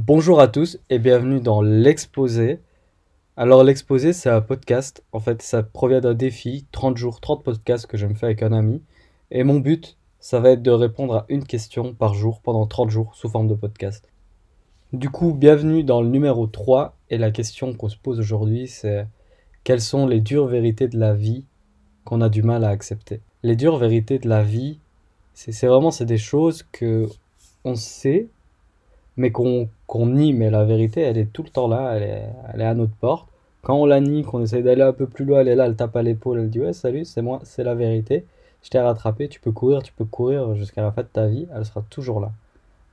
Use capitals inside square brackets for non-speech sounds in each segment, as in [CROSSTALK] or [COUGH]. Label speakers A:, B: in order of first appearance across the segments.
A: Bonjour à tous et bienvenue dans l'exposé. Alors l'exposé c'est un podcast, en fait ça provient d'un défi, 30 jours, 30 podcasts que je me fais avec un ami. Et mon but, ça va être de répondre à une question par jour pendant 30 jours sous forme de podcast. Du coup, bienvenue dans le numéro 3 et la question qu'on se pose aujourd'hui c'est quelles sont les dures vérités de la vie qu'on a du mal à accepter? Les dures vérités de la vie, c'est vraiment c'est des choses que on sait mais qu'on nie, mais la vérité, elle est tout le temps là, elle est, elle est à notre porte. Quand on la nie, qu'on essaye d'aller un peu plus loin, elle est là, elle tape à l'épaule, elle dit ouais salut, c'est moi, c'est la vérité. Je t'ai rattrapé, tu peux courir, tu peux courir jusqu'à la fin de ta vie, elle sera toujours là.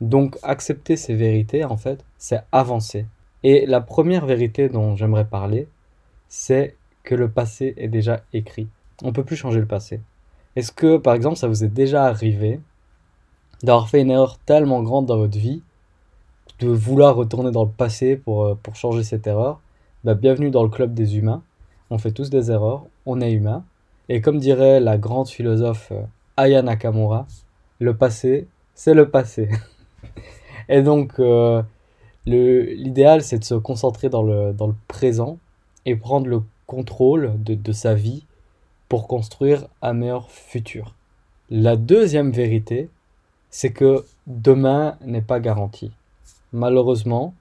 A: Donc accepter ces vérités, en fait, c'est avancer. Et la première vérité dont j'aimerais parler, c'est que le passé est déjà écrit. On peut plus changer le passé. Est-ce que, par exemple, ça vous est déjà arrivé d'avoir fait une erreur tellement grande dans votre vie de vouloir retourner dans le passé pour, euh, pour changer cette erreur, bah, bienvenue dans le club des humains. On fait tous des erreurs, on est humain. Et comme dirait la grande philosophe euh, Aya Nakamura, le passé, c'est le passé. [LAUGHS] et donc, euh, l'idéal, c'est de se concentrer dans le, dans le présent et prendre le contrôle de, de sa vie pour construire un meilleur futur. La deuxième vérité, c'est que demain n'est pas garanti malheureusement,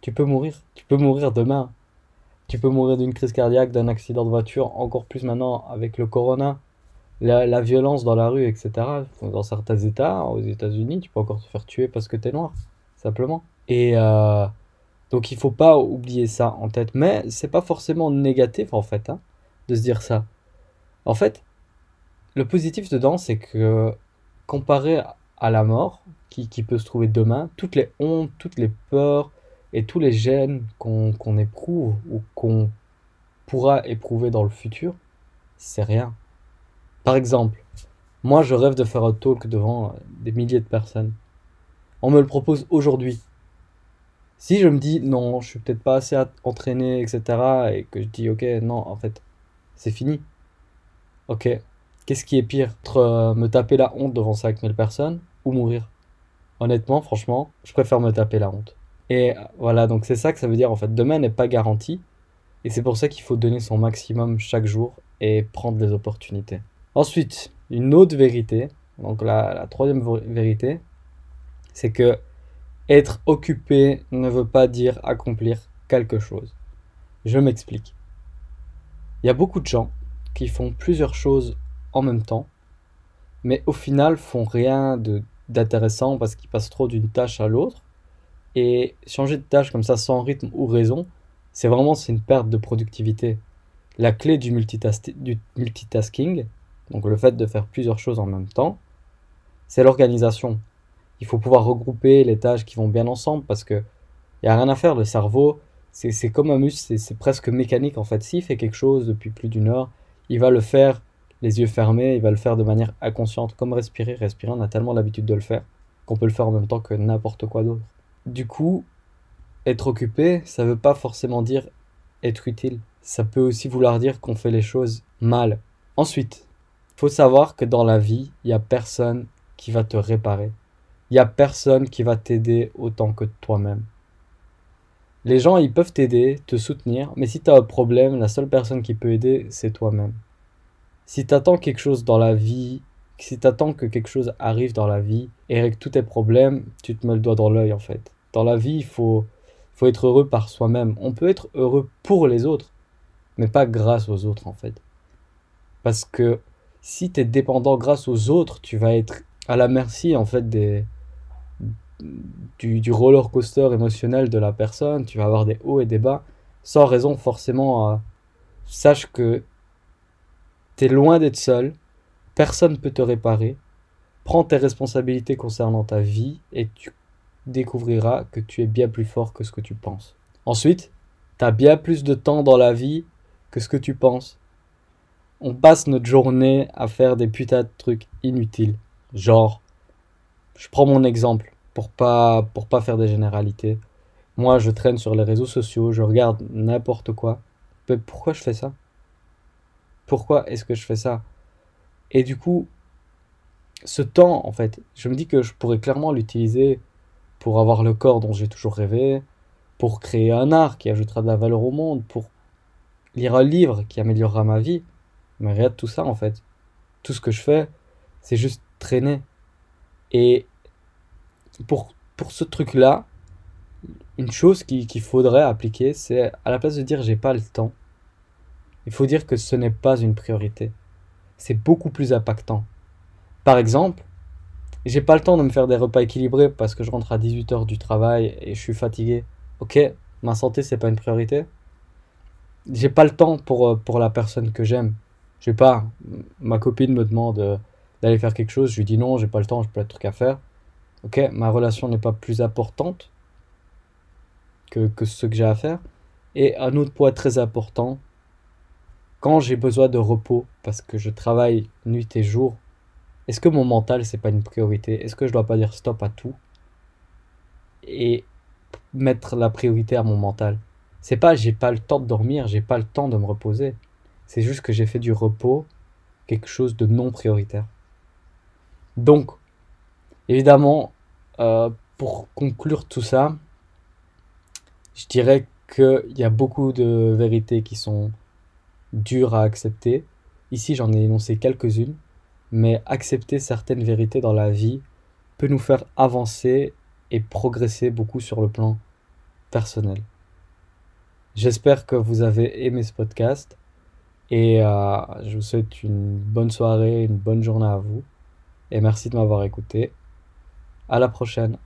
A: tu peux mourir. Tu peux mourir demain. Tu peux mourir d'une crise cardiaque, d'un accident de voiture, encore plus maintenant avec le corona, la, violence dans la rue, etc. Dans certains États, aux États-Unis, tu peux encore te faire tuer parce que tu es noir, simplement. Et euh, donc il faut pas oublier ça en tête. Mais c'est pas forcément négatif en fait, hein, de se dire ça. En fait, le positif dedans, c'est que comparé à la mort, qui, peut se trouver demain, toutes les hontes, toutes les peurs et tous les gènes qu'on éprouve ou qu'on pourra éprouver dans le futur, c'est rien. Par exemple, moi je rêve de faire un talk devant des milliers de personnes. On me le propose aujourd'hui. Si je me dis non, je suis peut-être pas assez entraîné, etc., et que je dis ok, non, en fait, c'est fini. Ok, qu'est-ce qui est pire? Entre euh, me taper la honte devant 5000 personnes ou mourir? Honnêtement, franchement, je préfère me taper la honte. Et voilà, donc c'est ça que ça veut dire en fait. Demain n'est pas garanti. Et c'est pour ça qu'il faut donner son maximum chaque jour et prendre des opportunités. Ensuite, une autre vérité, donc la, la troisième vérité, c'est que être occupé ne veut pas dire accomplir quelque chose. Je m'explique. Il y a beaucoup de gens qui font plusieurs choses en même temps, mais au final font rien de d'intéressant parce qu'il passe trop d'une tâche à l'autre. Et changer de tâche comme ça sans rythme ou raison, c'est vraiment une perte de productivité. La clé du, du multitasking, donc le fait de faire plusieurs choses en même temps, c'est l'organisation. Il faut pouvoir regrouper les tâches qui vont bien ensemble parce que il n'y a rien à faire. Le cerveau, c'est comme un muscle, c'est presque mécanique en fait. S'il fait quelque chose depuis plus d'une heure, il va le faire les yeux fermés, il va le faire de manière inconsciente, comme respirer. Respirer, on a tellement l'habitude de le faire qu'on peut le faire en même temps que n'importe quoi d'autre. Du coup, être occupé, ça veut pas forcément dire être utile. Ça peut aussi vouloir dire qu'on fait les choses mal. Ensuite, faut savoir que dans la vie, il y a personne qui va te réparer. Il y a personne qui va t'aider autant que toi-même. Les gens, ils peuvent t'aider, te soutenir, mais si tu as un problème, la seule personne qui peut aider, c'est toi-même si t'attends quelque chose dans la vie, si t'attends que quelque chose arrive dans la vie et avec tous tes problèmes, tu te mets le doigt dans l'œil en fait. Dans la vie, il faut, faut être heureux par soi-même. On peut être heureux pour les autres, mais pas grâce aux autres en fait. Parce que si tu es dépendant grâce aux autres, tu vas être à la merci en fait des, du, du roller coaster émotionnel de la personne. Tu vas avoir des hauts et des bas sans raison forcément. à sache que T'es loin d'être seul, personne ne peut te réparer. Prends tes responsabilités concernant ta vie et tu découvriras que tu es bien plus fort que ce que tu penses. Ensuite, t'as bien plus de temps dans la vie que ce que tu penses. On passe notre journée à faire des putains de trucs inutiles. Genre, je prends mon exemple pour pas, pour pas faire des généralités. Moi, je traîne sur les réseaux sociaux, je regarde n'importe quoi. Mais pourquoi je fais ça? Pourquoi est-ce que je fais ça? Et du coup, ce temps, en fait, je me dis que je pourrais clairement l'utiliser pour avoir le corps dont j'ai toujours rêvé, pour créer un art qui ajoutera de la valeur au monde, pour lire un livre qui améliorera ma vie. Mais rien tout ça en fait. Tout ce que je fais, c'est juste traîner. Et pour, pour ce truc-là, une chose qu'il faudrait appliquer, c'est à la place de dire j'ai pas le temps, il faut dire que ce n'est pas une priorité. C'est beaucoup plus impactant. Par exemple, j'ai pas le temps de me faire des repas équilibrés parce que je rentre à 18h du travail et je suis fatigué. Ok, ma santé c'est pas une priorité. J'ai pas le temps pour, euh, pour la personne que j'aime. Je sais pas, ma copine me demande euh, d'aller faire quelque chose, je lui dis non, j'ai pas le temps, j'ai plein de trucs à faire. Ok, ma relation n'est pas plus importante que, que ce que j'ai à faire. Et un autre point très important, quand j'ai besoin de repos parce que je travaille nuit et jour, est-ce que mon mental c'est pas une priorité? Est-ce que je dois pas dire stop à tout? Et mettre la priorité à mon mental C'est pas j'ai pas le temps de dormir, j'ai pas le temps de me reposer. C'est juste que j'ai fait du repos quelque chose de non prioritaire. Donc, évidemment, euh, pour conclure tout ça, je dirais qu'il y a beaucoup de vérités qui sont dures à accepter. Ici, j'en ai énoncé quelques-unes, mais accepter certaines vérités dans la vie peut nous faire avancer et progresser beaucoup sur le plan personnel. J'espère que vous avez aimé ce podcast et euh, je vous souhaite une bonne soirée, une bonne journée à vous et merci de m'avoir écouté. À la prochaine.